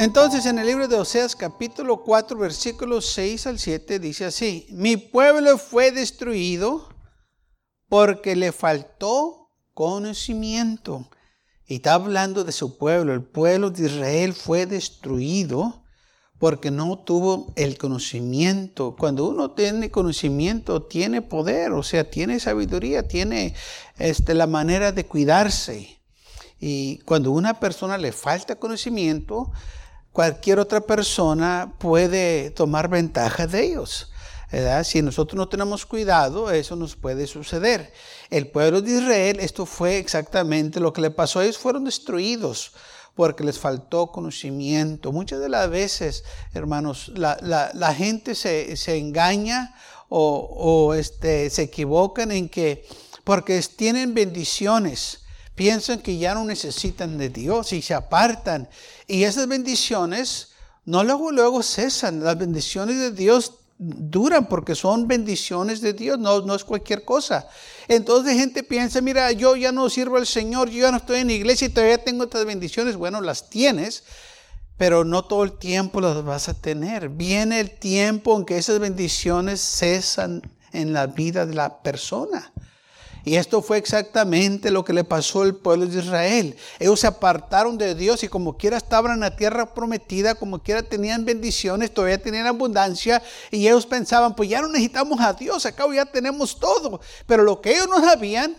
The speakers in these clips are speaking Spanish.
Entonces en el libro de Oseas capítulo 4 versículos 6 al 7 dice así, mi pueblo fue destruido porque le faltó conocimiento. Y está hablando de su pueblo, el pueblo de Israel fue destruido porque no tuvo el conocimiento. Cuando uno tiene conocimiento, tiene poder, o sea, tiene sabiduría, tiene este, la manera de cuidarse. Y cuando una persona le falta conocimiento, cualquier otra persona puede tomar ventaja de ellos. Si nosotros no tenemos cuidado, eso nos puede suceder. El pueblo de Israel, esto fue exactamente lo que le pasó. Ellos fueron destruidos porque les faltó conocimiento. Muchas de las veces, hermanos, la, gente se, engaña o, o este, se equivocan en que porque tienen bendiciones piensan que ya no necesitan de Dios y se apartan. Y esas bendiciones no luego, luego cesan. Las bendiciones de Dios duran porque son bendiciones de Dios, no, no es cualquier cosa. Entonces gente piensa, mira, yo ya no sirvo al Señor, yo ya no estoy en la iglesia y todavía tengo estas bendiciones. Bueno, las tienes, pero no todo el tiempo las vas a tener. Viene el tiempo en que esas bendiciones cesan en la vida de la persona. Y esto fue exactamente lo que le pasó al pueblo de Israel. Ellos se apartaron de Dios y como quiera estaban en la tierra prometida, como quiera tenían bendiciones, todavía tenían abundancia y ellos pensaban, pues ya no necesitamos a Dios, acá ya tenemos todo. Pero lo que ellos no sabían,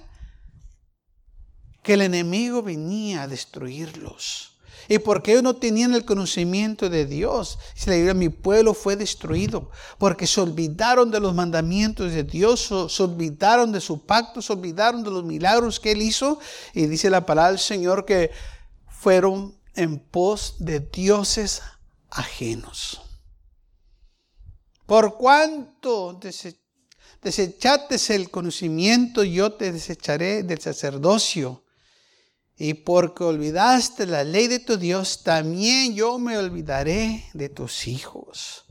que el enemigo venía a destruirlos. Y porque ellos no tenían el conocimiento de Dios, dice mi pueblo fue destruido, porque se olvidaron de los mandamientos de Dios, se olvidaron de su pacto, se olvidaron de los milagros que Él hizo. Y dice la palabra del Señor que fueron en pos de dioses ajenos. Por cuanto desechates el conocimiento, yo te desecharé del sacerdocio y porque olvidaste la ley de tu Dios, también yo me olvidaré de tus hijos.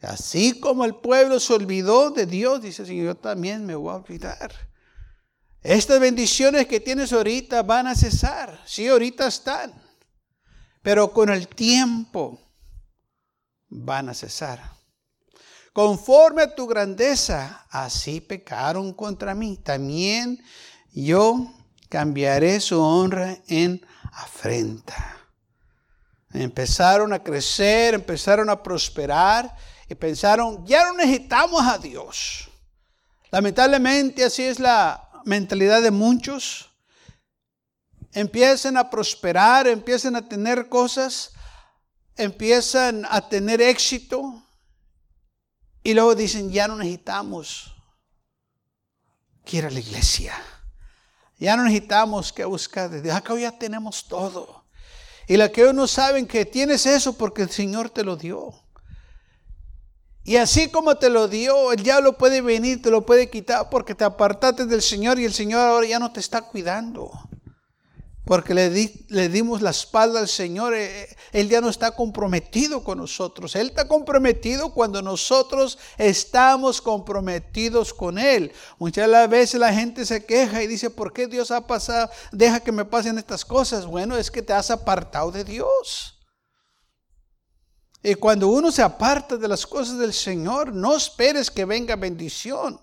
Así como el pueblo se olvidó de Dios, dice el Señor, yo también me voy a olvidar. Estas bendiciones que tienes ahorita van a cesar. Sí, ahorita están. Pero con el tiempo van a cesar. Conforme a tu grandeza, así pecaron contra mí. También yo cambiaré su honra en afrenta. Empezaron a crecer, empezaron a prosperar y pensaron, ya no necesitamos a Dios. Lamentablemente así es la mentalidad de muchos. Empiezan a prosperar, empiezan a tener cosas, empiezan a tener éxito y luego dicen, ya no necesitamos que ir a la iglesia. Ya no necesitamos que buscar de Dios. Acá ya tenemos todo. Y la que ellos no saben que tienes eso porque el Señor te lo dio. Y así como te lo dio, el diablo puede venir, te lo puede quitar porque te apartaste del Señor y el Señor ahora ya no te está cuidando porque le, le, dimos la espalda al Señor, eh, eh, Él ya no está comprometido con nosotros. Él está comprometido cuando nosotros estamos comprometidos con Él. Muchas las veces la gente se queja y dice, ¿por qué Dios ha pasado, deja que me pasen estas cosas? Bueno, es que te has apartado de Dios. Y cuando uno se aparta de las cosas del Señor, no esperes que venga bendición.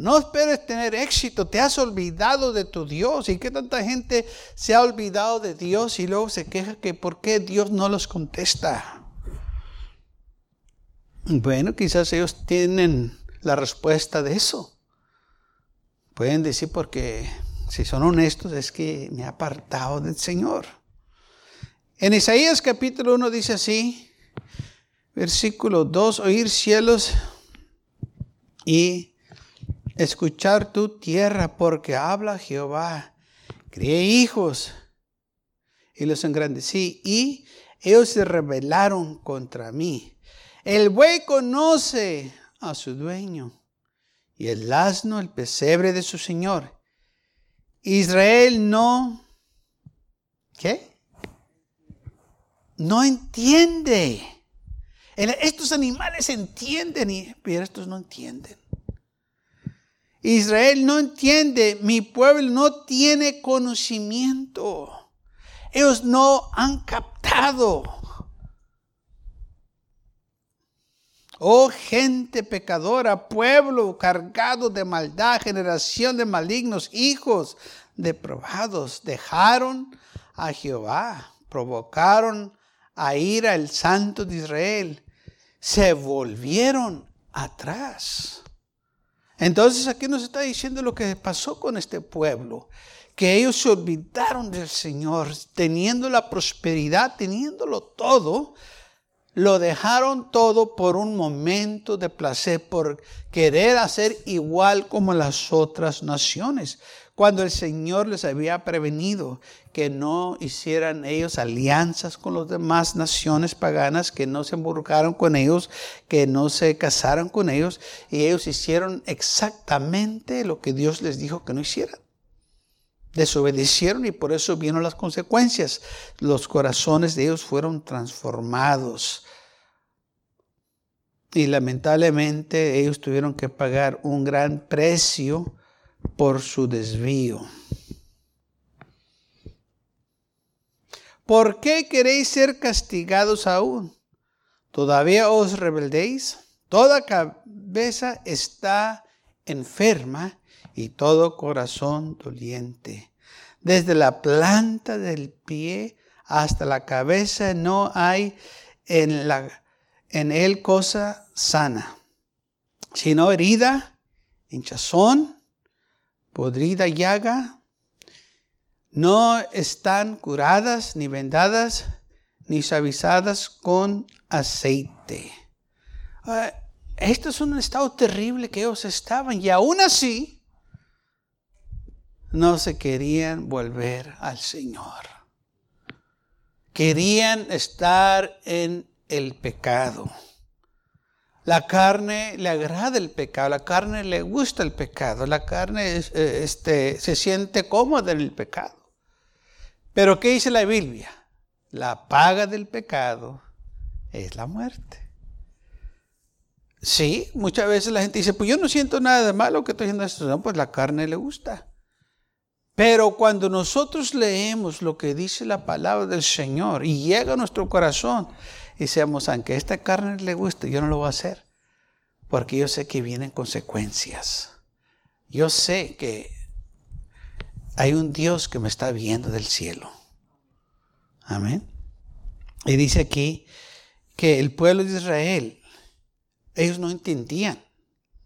No esperes tener éxito, te has olvidado de tu Dios. ¿Y qué tanta gente se ha olvidado de Dios y luego se queja que por qué Dios no los contesta? Bueno, quizás ellos tienen la respuesta de eso. Pueden decir porque si son honestos es que me ha apartado del Señor. En Isaías capítulo 1 dice así, versículo 2, oír cielos y escuchar tu tierra, porque habla Jehová. Crié hijos y los engrandecí, y ellos se rebelaron contra mí. El buey conoce a su dueño, y el asno el pesebre de su señor. Israel no, ¿qué? No entiende. Estos animales entienden, pero estos no entienden. Israel no entiende, mi pueblo no tiene conocimiento. Ellos no han captado. Oh gente pecadora, pueblo cargado de maldad, generación de malignos, hijos deprobados, dejaron a Jehová, provocaron a ir al santo de Israel, se volvieron atrás. Entonces aquí nos está diciendo lo que pasó con este pueblo, que ellos se olvidaron del Señor, teniendo la prosperidad, teniéndolo todo, lo dejaron todo por un momento de placer, por querer hacer igual como las otras naciones cuando el Señor les había prevenido que no hicieran ellos alianzas con las demás naciones paganas, que no se involucraron con ellos, que no se casaran con ellos, y ellos hicieron exactamente lo que Dios les dijo que no hicieran. Desobedecieron y por eso vieron las consecuencias. Los corazones de ellos fueron transformados. Y lamentablemente ellos tuvieron que pagar un gran precio por su desvío. ¿Por qué queréis ser castigados aún? ¿Todavía os rebeldéis? Toda cabeza está enferma y todo corazón doliente. Desde la planta del pie hasta la cabeza no hay en, la, en él cosa sana, sino herida, hinchazón, podrida llaga, no están curadas, ni vendadas, ni suavizadas con aceite. Ah, esto es un estado terrible que ellos estaban y aún así no se querían volver al Señor. Querían estar en el pecado. La carne le agrada el pecado, la carne le gusta el pecado, la carne eh, este, se siente cómoda en el pecado. Pero ¿qué dice la Biblia? La paga del pecado es la muerte. Sí, muchas veces la gente dice, pues yo no siento nada de malo que estoy haciendo esto. No, pues la carne le gusta. Pero cuando nosotros leemos lo que dice la palabra del Señor y llega a nuestro corazón, y seamos, aunque esta carne le guste, yo no lo voy a hacer. Porque yo sé que vienen consecuencias. Yo sé que hay un Dios que me está viendo del cielo. Amén. Y dice aquí que el pueblo de Israel, ellos no entendían,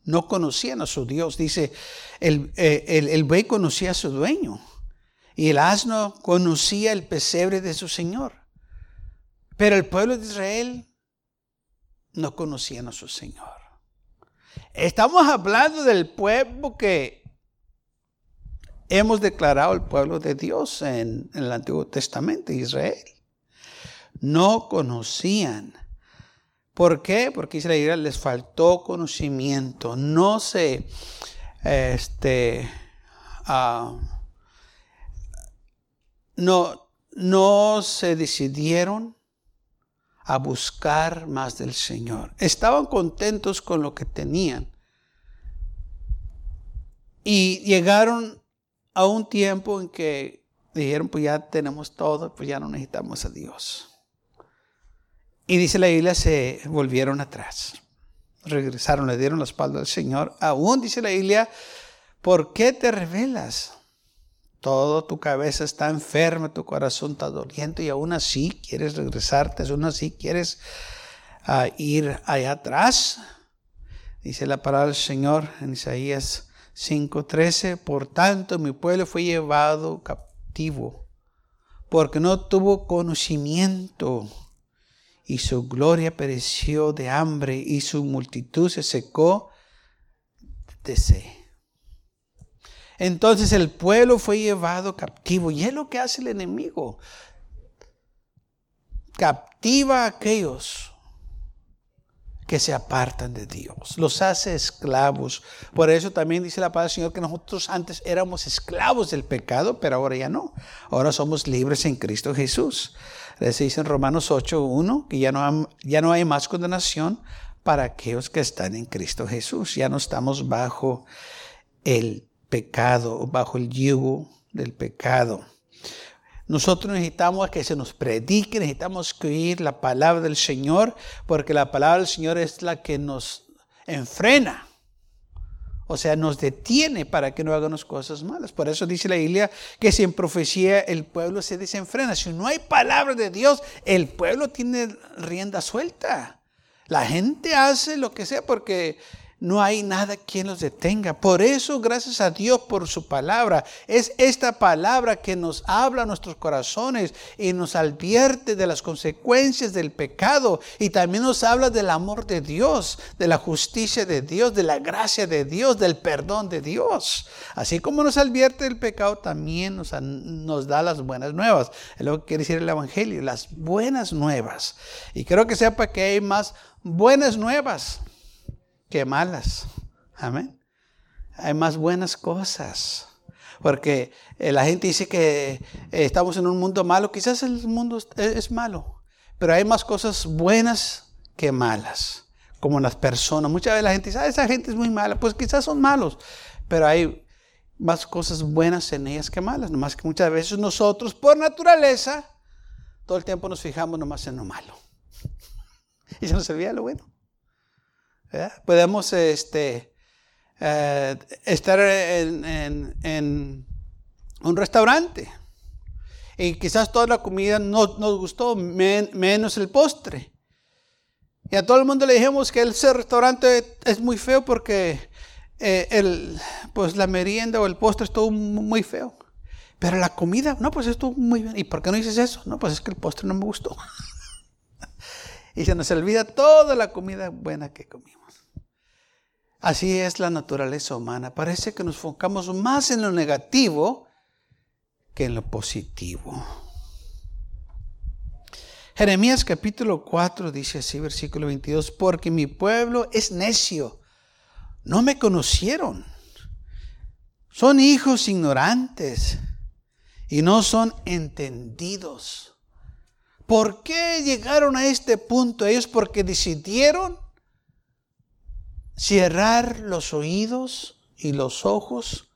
no conocían a su Dios. Dice, el, eh, el, el buey conocía a su dueño y el asno conocía el pesebre de su Señor. Pero el pueblo de Israel no conocía a su Señor. Estamos hablando del pueblo que hemos declarado el pueblo de Dios en, el Antiguo Testamento, Israel. No conocían. ¿Por qué? Porque Israel les faltó conocimiento. No se, este, ah, no, no se decidieron a buscar más del Señor. Estaban contentos con lo que tenían. Y llegaron a un tiempo en que dijeron, pues ya tenemos todo, pues ya no necesitamos a Dios. Y dice la Biblia, se volvieron atrás. Regresaron, le dieron la espalda al Señor. Aún dice la Biblia, ¿por qué te revelas? Todo tu cabeza está enferma, tu corazón está doliente y aún así quieres regresarte, aún así quieres ah, ir allá atrás. Dice la palabra del Señor en Isaías 5:13, por tanto mi pueblo fue llevado captivo, porque no tuvo conocimiento y su gloria pereció de hambre y su multitud se secó de sed. Entonces el pueblo fue llevado captivo. Y es lo que hace el enemigo. Captiva a aquellos que se apartan de Dios, los hace esclavos. Por eso también dice la palabra del Señor que nosotros antes éramos esclavos del pecado, pero ahora ya no. Ahora somos libres en Cristo Jesús. Les dice en Romanos 8.1 que ya no, ya no hay más condenación para aquellos que están en Cristo Jesús. Ya no estamos bajo el pecado, bajo el yugo del pecado. Nosotros necesitamos que se nos predique, necesitamos que oír la palabra del Señor, porque la palabra del Señor es la que nos enfrena. O sea, nos detiene para que no hagamos cosas malas. Por eso dice la Biblia que sin profecía el pueblo se desenfrena. Si no hay palabra de Dios, el pueblo tiene rienda suelta. La gente hace lo que sea porque no hay nada quien los detenga. Por eso, gracias a Dios por su palabra. Es esta palabra que nos habla a nuestros corazones y nos advierte de las consecuencias del pecado y también nos habla del amor de Dios, de la justicia de Dios, de la gracia de Dios, del perdón de Dios. Así como nos advierte del pecado, también nos, nos da las buenas nuevas. Es lo que quiere decir el Evangelio, las buenas nuevas. Y creo que sepa que hay más buenas nuevas que malas. Amén. Hay más buenas cosas. Porque eh, la gente dice que eh, estamos en un mundo malo. Quizás el mundo es, malo. Pero hay más cosas buenas que malas. Como las personas. Muchas veces la gente dice, ah, esa gente es muy mala. Pues quizás son malos. Pero hay más cosas buenas en ellas que malas. Nomás que muchas veces nosotros, por naturaleza, todo el tiempo nos fijamos nomás en lo malo. Y se nos olvida lo bueno. Podemos este, eh, estar en, un restaurante y quizás toda la comida no nos gustó, menos el postre. Y a todo el mundo le dijimos que ese restaurante es muy feo porque eh, el, pues la merienda o el postre estuvo muy feo. Pero la comida, no, pues estuvo muy bien. ¿Y por qué no dices eso? No, pues es que el postre no me gustó. y se nos olvida toda la comida buena que comimos. Así es la naturaleza humana. Parece que nos enfocamos más en lo negativo que en lo positivo. Jeremías capítulo 4 dice así, versículo 22, porque mi pueblo es necio, no me conocieron, son hijos ignorantes y no son entendidos. ¿Por qué llegaron a este punto ellos? Porque decidieron cerrar los oídos y los ojos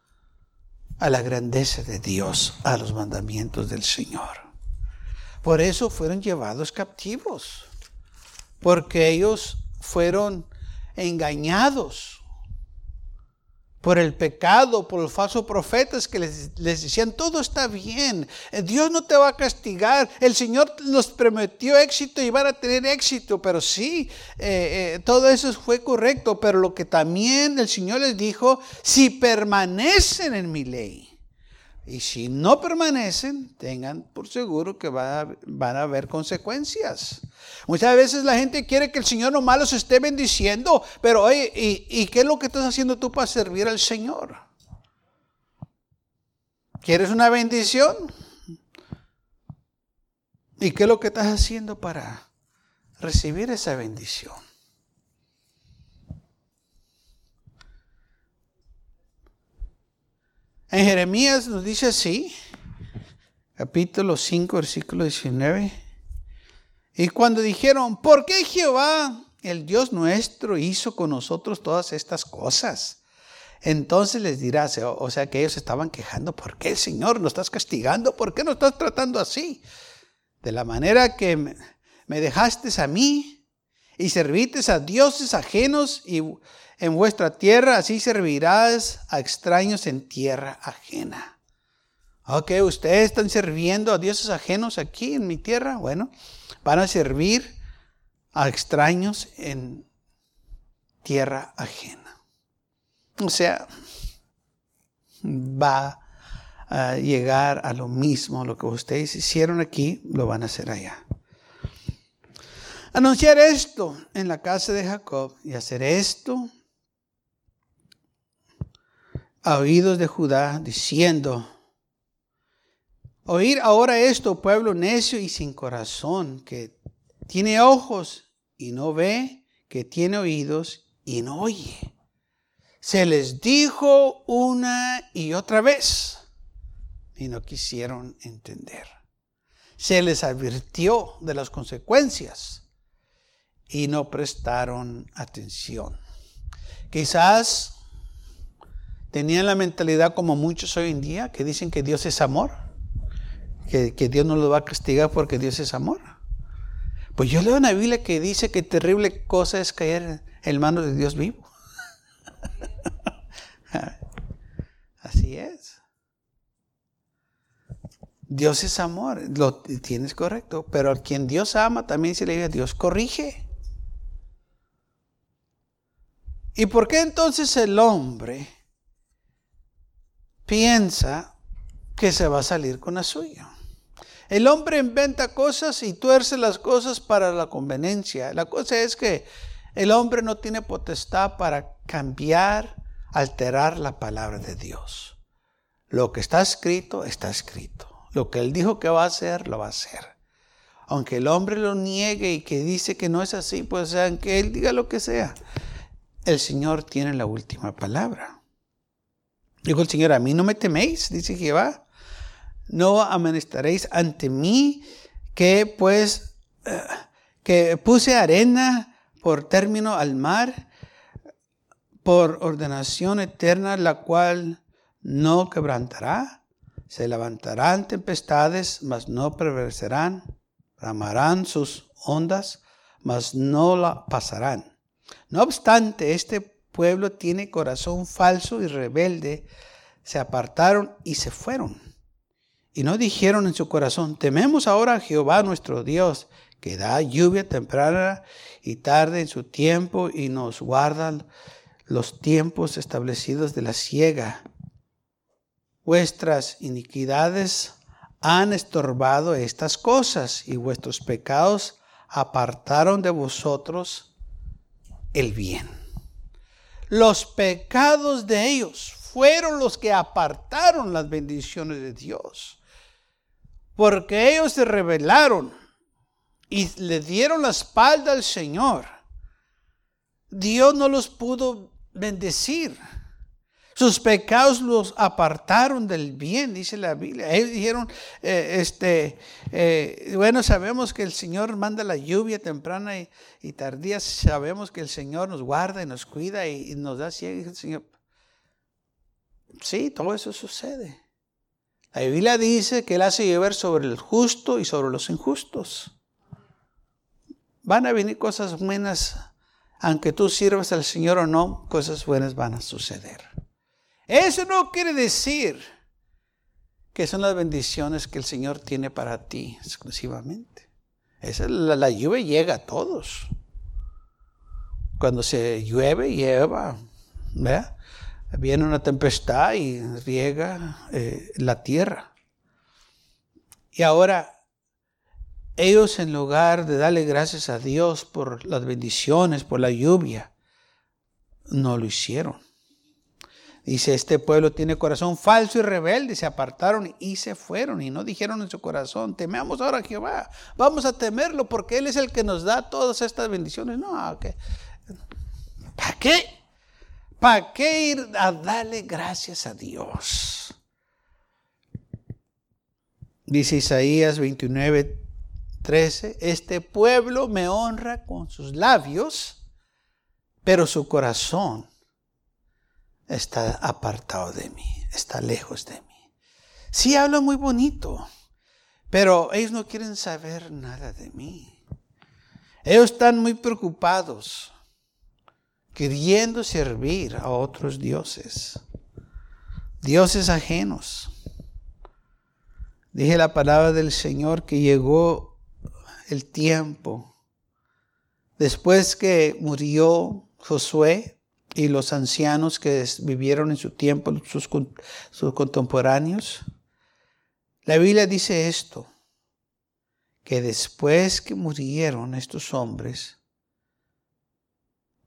a la grandeza de Dios, a los mandamientos del Señor. Por eso fueron llevados captivos, porque ellos fueron engañados por el pecado, por los falsos profetas que les, decían, todo está bien, eh, Dios no te va a castigar, el Señor nos prometió éxito y van a tener éxito, pero sí, eh, eh, todo eso fue correcto, pero lo que también el Señor les dijo, si permanecen en mi ley, y si no permanecen, tengan por seguro que van a, haber consecuencias. Muchas veces la gente quiere que el Señor nomás los esté bendiciendo, pero oye, ¿y, qué es lo que estás haciendo tú para servir al Señor? ¿Quieres una bendición? ¿Y qué es lo que estás haciendo para recibir esa bendición? En Jeremías nos dice así, capítulo 5, versículo 19. Y cuando dijeron, ¿por qué Jehová, el Dios nuestro, hizo con nosotros todas estas cosas? Entonces les dirá, o sea que ellos estaban quejando, ¿por qué Señor nos estás castigando? ¿Por qué nos estás tratando así? De la manera que me dejaste a mí y serviste a dioses ajenos y en vuestra tierra, así servirás a extraños en tierra ajena. Ok, ustedes están sirviendo a dioses ajenos aquí en mi tierra. Bueno, van a servir a extraños en tierra ajena. O sea, va a llegar a lo mismo. Lo que ustedes hicieron aquí, lo van a hacer allá. Anunciar esto en la casa de Jacob y hacer esto a oídos de Judá, diciendo, oír ahora esto, pueblo necio y sin corazón, que tiene ojos y no ve, que tiene oídos y no oye. Se les dijo una y otra vez y no quisieron entender. Se les advirtió de las consecuencias y no prestaron atención. Quizás tenían la mentalidad como muchos hoy en día que dicen que Dios es amor, que, Dios no lo va a castigar porque Dios es amor. Pues yo leo una Biblia que dice que terrible cosa es caer en manos de Dios vivo. Así es. Dios es amor, lo tienes correcto, pero a quien Dios ama también se le dice Dios corrige. ¿Y por qué entonces el hombre piensa que se va a salir con la suya? El hombre inventa cosas y tuerce las cosas para la conveniencia. La cosa es que el hombre no tiene potestad para cambiar, alterar la palabra de Dios. Lo que está escrito, está escrito. Lo que él dijo que va a hacer, lo va a hacer. Aunque el hombre lo niegue y que dice que no es así, pues aunque él diga lo que sea, el Señor tiene la última palabra. Dijo el Señor, a mí no me teméis, dice Jehová. No amonestaréis ante mí que pues eh, que puse arena por término al mar, por ordenación eterna, la cual no quebrantará. Se levantarán tempestades, mas no prevalecerán. Ramarán sus ondas, mas no la pasarán. No obstante, este pueblo tiene corazón falso y rebelde. Se apartaron y se fueron. Y no dijeron en su corazón, tememos ahora a Jehová nuestro Dios, que da lluvia temprana y tarde en su tiempo y nos guarda los tiempos establecidos de la siega. Vuestras iniquidades han estorbado estas cosas y vuestros pecados apartaron de vosotros el bien. Los pecados de ellos fueron los que apartaron las bendiciones de Dios. Porque ellos se rebelaron y le dieron la espalda al Señor, Dios no los pudo bendecir. Sus pecados los apartaron del bien, dice la Biblia. Ellos dijeron, eh, este, eh, bueno, sabemos que el Señor manda la lluvia temprana y, tardía. Sabemos que el Señor nos guarda y nos cuida y, nos da ciego. Señor, sí, todo eso sucede. La Biblia dice que Él hace llover sobre el justo y sobre los injustos. Van a venir cosas buenas, aunque tú sirvas al Señor o no, cosas buenas van a suceder. Eso no quiere decir que son las bendiciones que el Señor tiene para ti exclusivamente. Esa, la, la lluvia llega a todos. Cuando se llueve, lleva. Viene una tempestad y riega eh, la tierra. Y ahora ellos en lugar de darle gracias a Dios por las bendiciones, por la lluvia, no lo hicieron. Dice, este pueblo tiene corazón falso y rebelde, se apartaron y se fueron y no dijeron en su corazón, tememos ahora a Jehová, vamos a temerlo porque Él es el que nos da todas estas bendiciones. No, ¿para qué? ¿Para qué ir a darle gracias a Dios? Dice Isaías 29, 13, este pueblo me honra con sus labios, pero su corazón está apartado de mí, está lejos de mí. Sí habla muy bonito, pero ellos no quieren saber nada de mí. Ellos están muy preocupados, queriendo servir a otros dioses, dioses ajenos. Dije la palabra del Señor que llegó el tiempo. Después que murió Josué y los ancianos que vivieron en su tiempo, sus, sus contemporáneos, la Biblia dice esto, que después que murieron estos hombres,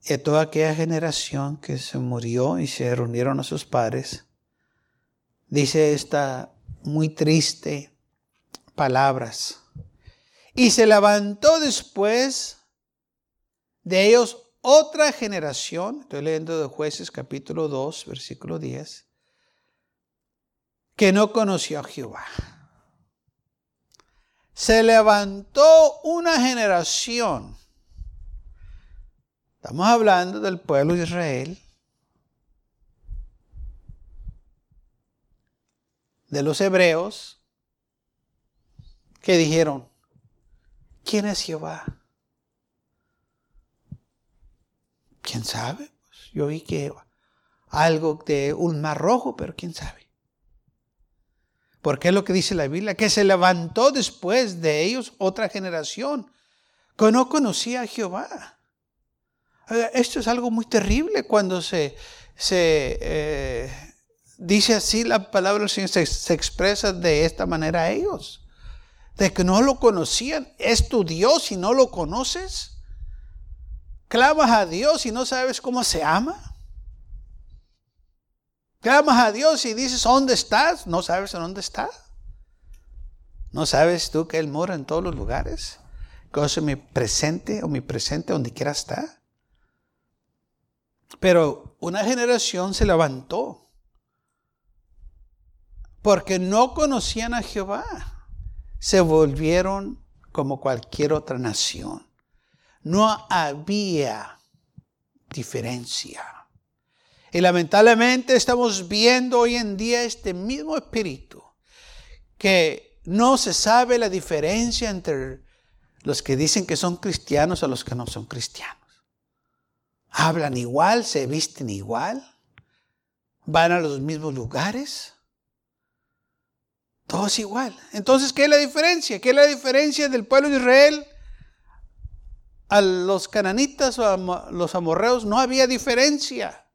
y toda aquella generación que se murió y se reunieron a sus padres, dice esta muy triste palabras. Y se levantó después de ellos otra generación, estoy leyendo de jueces capítulo 2, versículo 10, que no conoció a Jehová. Se levantó una generación. Estamos hablando del pueblo de Israel. De los hebreos que dijeron, ¿quién es Jehová? ¿Quién sabe? Pues yo vi que algo de un mar rojo, pero ¿quién sabe? Porque es lo que dice la Biblia, que se levantó después de ellos otra generación que no conocía a Jehová. Esto es algo muy terrible cuando se, se eh, dice así la palabra del Señor, se, se expresa de esta manera a ellos. De que no lo conocían. Es tu Dios y no lo conoces. Clamas a Dios y no sabes cómo se ama. Clamas a Dios y dices, ¿dónde estás? No sabes dónde está. ¿No sabes tú que Él mora en todos los lugares? Que es mi presente o mi presente donde quiera está. Pero una generación se levantó porque no conocían a Jehová. Se volvieron como cualquier otra nación. No había diferencia. Y lamentablemente estamos viendo hoy en día este mismo espíritu, que no se sabe la diferencia entre los que dicen que son cristianos o los que no son cristianos. Hablan igual, se visten igual, van a los mismos lugares. Todos igual. Entonces, ¿qué es la diferencia? ¿Qué es la diferencia del pueblo de Israel a los cananitas o a los amorreos no había diferencia.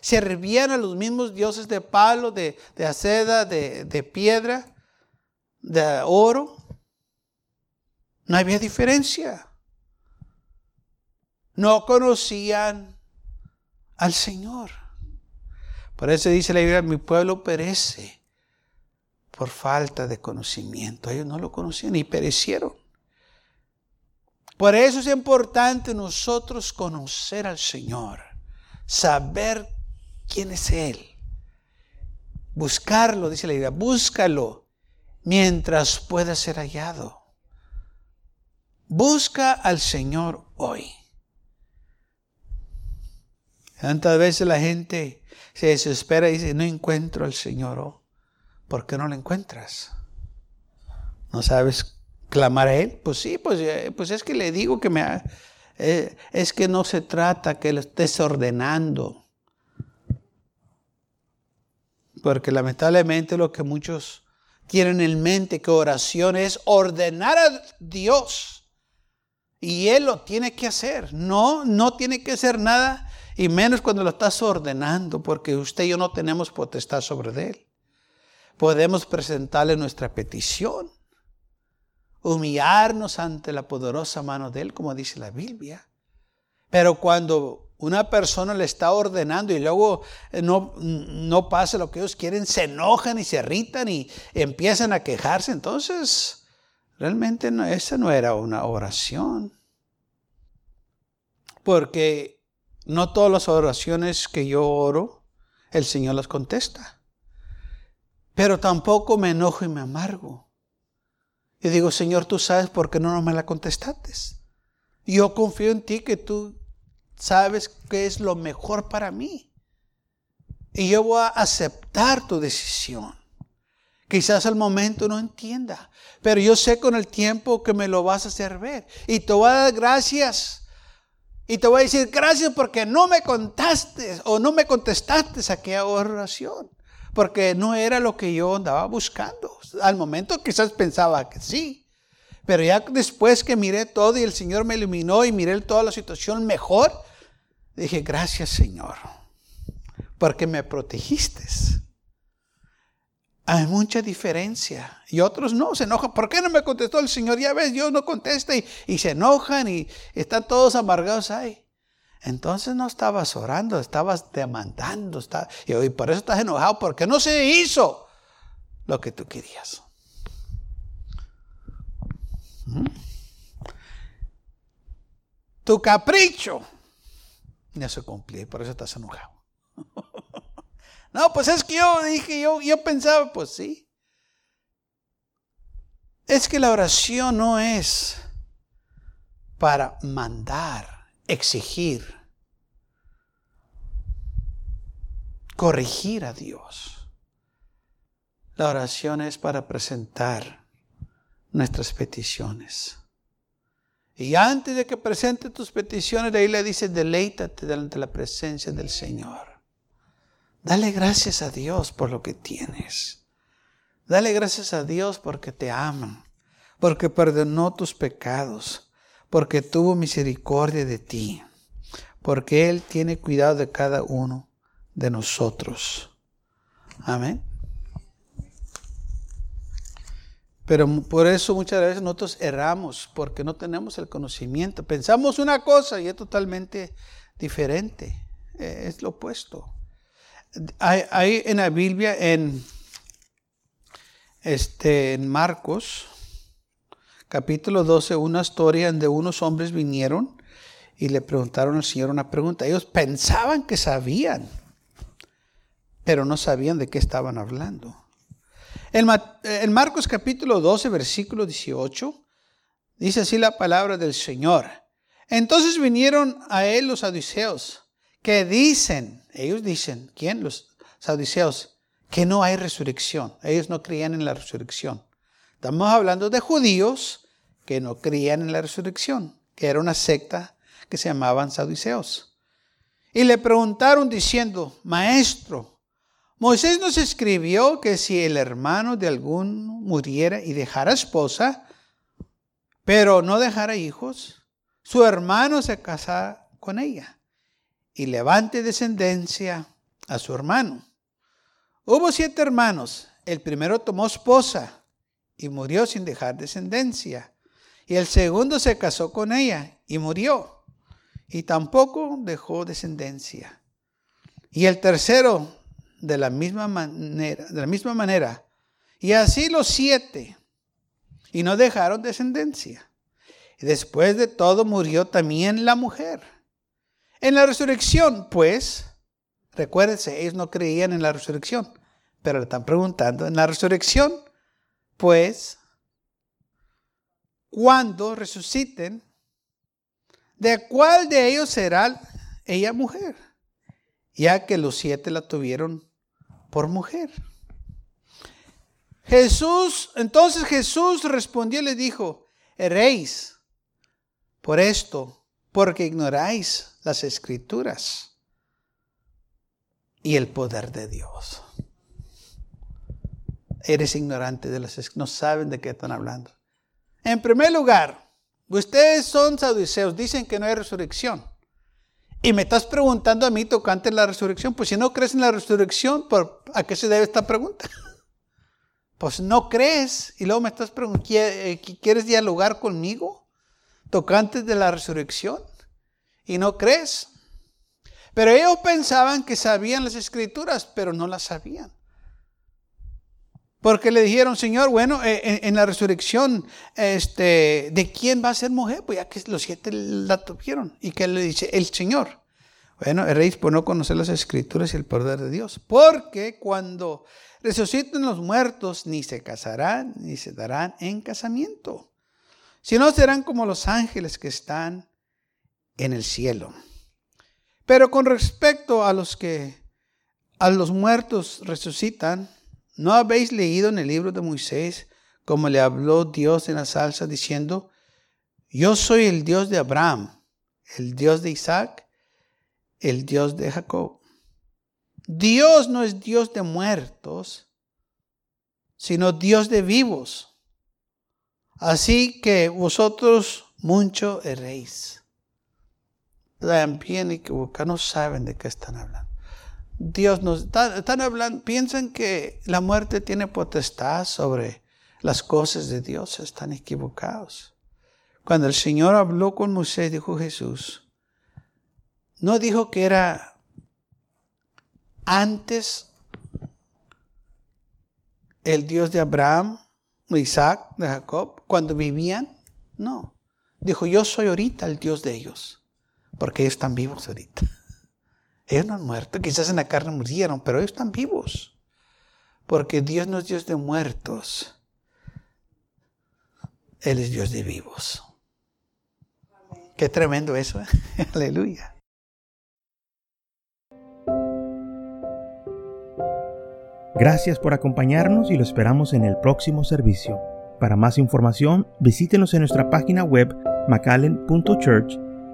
Servían a los mismos dioses de palo, de, de aceda, de, de piedra, de oro. No había diferencia. No conocían al Señor. Por eso dice la Biblia, mi pueblo perece por falta de conocimiento. Ellos no lo conocían y perecieron. Por eso es importante nosotros conocer al Señor, saber quién es Él. Buscarlo, dice la idea, búscalo mientras pueda ser hallado. Busca al Señor hoy. Tantas veces la gente se desespera y dice, no encuentro al Señor. ¿Por qué no lo encuentras? ¿No sabes clamar a Él? Pues sí, pues, eh, pues es que le digo que me... Eh, es que no se trata que lo estés ordenando. Porque lamentablemente lo que muchos tienen en mente que oración es ordenar a Dios. Y Él lo tiene que hacer. No, no tiene que hacer nada. Y menos cuando lo estás ordenando, porque usted y yo no tenemos potestad sobre Él. Podemos presentarle nuestra petición humillarnos ante la poderosa mano de Él, como dice la Biblia. Pero cuando una persona le está ordenando y luego eh, no, no pasa lo que ellos quieren, se enojan y se irritan y empiezan a quejarse, entonces realmente esa no era una oración. Porque no todas las oraciones que yo oro, el Señor las contesta. Pero tampoco me enojo y me amargo. Y digo, Señor, tú sabes por qué no me la contestaste. Yo confío en ti que tú sabes qué es lo mejor para mí. Y yo voy a aceptar tu decisión. Quizás al momento no entienda, pero yo sé con el tiempo que me lo vas a hacer ver. Y te voy a dar gracias. Y te voy a decir gracias porque no me contaste o no me contestaste a aquella oración porque no era lo que yo andaba buscando. Al momento quizás pensaba que sí, pero ya después que miré todo y el Señor me iluminó y miré toda la situación mejor, dije, gracias Señor, porque me protegiste. Hay mucha diferencia. Y otros no, se enojan. ¿Por qué no me contestó el Señor? Ya ves, Dios no contesta y, y se enojan y están todos amargados ahí. Entonces no estabas orando, estabas demandando. y por eso estás enojado, porque no se hizo lo que tú querías. ¿Mm? Tu capricho no se cumplió, por eso estás enojado. no, pues es que yo dije, yo, yo pensaba, pues sí. Es que la oración no es para mandar, exigir, corregir a Dios. La oración es para presentar nuestras peticiones. Y antes de que presente tus peticiones, de ahí le dice, deleítate delante de la presencia del Señor. Dale gracias a Dios por lo que tienes. Dale gracias a Dios porque te ama, porque perdonó tus pecados, porque tuvo misericordia de ti, porque Él tiene cuidado de cada uno de nosotros. Amén. Pero por eso muchas veces nosotros erramos, porque no tenemos el conocimiento. Pensamos una cosa y es totalmente diferente. Eh, es lo opuesto. Hay, en la Biblia, en, este, en Marcos, capítulo 12, una historia donde unos hombres vinieron y le preguntaron al Señor una pregunta. Ellos pensaban que sabían, pero no sabían de qué estaban hablando. En, Marcos capítulo 12, versículo 18, dice así la palabra del Señor. Entonces vinieron a él los saduceos, que dicen, ellos dicen, ¿quién? Los saduceos, que no hay resurrección. Ellos no creían en la resurrección. Estamos hablando de judíos que no creían en la resurrección, que era una secta que se llamaban saduceos. Y le preguntaron diciendo, Maestro, Moisés nos escribió que si el hermano de alguno muriera y dejara esposa, pero no dejara hijos, su hermano se casara con ella y levante descendencia a su hermano. Hubo siete hermanos. El primero tomó esposa y murió sin dejar descendencia. Y el segundo se casó con ella y murió. Y tampoco dejó descendencia. Y el tercero de la misma manera, de la misma manera. Y así los siete. Y no dejaron descendencia. Y después de todo murió también la mujer. En la resurrección, pues, recuérdense, ellos no creían en la resurrección, pero le están preguntando, en la resurrección, pues, cuando resuciten, ¿de cuál de ellos será ella mujer? Ya que los siete la tuvieron por mujer. Jesús, entonces Jesús respondió y le dijo, eréis por esto, porque ignoráis las escrituras y el poder de Dios. Eres ignorante de las no saben de qué están hablando. En primer lugar, ustedes son saduceos, dicen que no hay resurrección. Y me estás preguntando a mí tocante la resurrección. Pues si no crees en la resurrección, ¿a qué se debe esta pregunta? Pues no crees y luego me estás preguntando, eh, ¿quieres dialogar conmigo tocante de la resurrección? Y no crees. Pero ellos pensaban que sabían las escrituras, pero no las sabían. Porque le dijeron, Señor, bueno, eh, en, la resurrección, este, ¿de quién va a ser mujer? Pues ya que los siete la tuvieron. ¿Y qué le dice? El Señor. Bueno, el rey por no conocer las escrituras y el poder de Dios. Porque cuando resuciten los muertos, ni se casarán, ni se darán en casamiento. Sino serán como los ángeles que están en el cielo. Pero con respecto a los que a los muertos resucitan, ¿No habéis leído en el libro de Moisés como le habló Dios en la salsa diciendo, yo soy el Dios de Abraham, el Dios de Isaac, el Dios de Jacob? Dios no es Dios de muertos, sino Dios de vivos. Así que vosotros mucho erréis. No saben de qué están hablando. Dios nos están, hablando, piensan que la muerte tiene potestad sobre las cosas de Dios, están equivocados. Cuando el Señor habló con Moisés, dijo Jesús, no dijo que era antes el Dios de Abraham, de Isaac, de Jacob, cuando vivían. No. Dijo, yo soy ahorita el Dios de ellos, porque ellos están vivos ahorita. Ellos no han muerto, quizás en la carne murieron, pero ellos están vivos. Porque Dios no es Dios de muertos. Él es Dios de vivos. Qué tremendo eso. ¿eh? Aleluya. Gracias por acompañarnos y lo esperamos en el próximo servicio. Para más información, visítenos en nuestra página web macallen.church.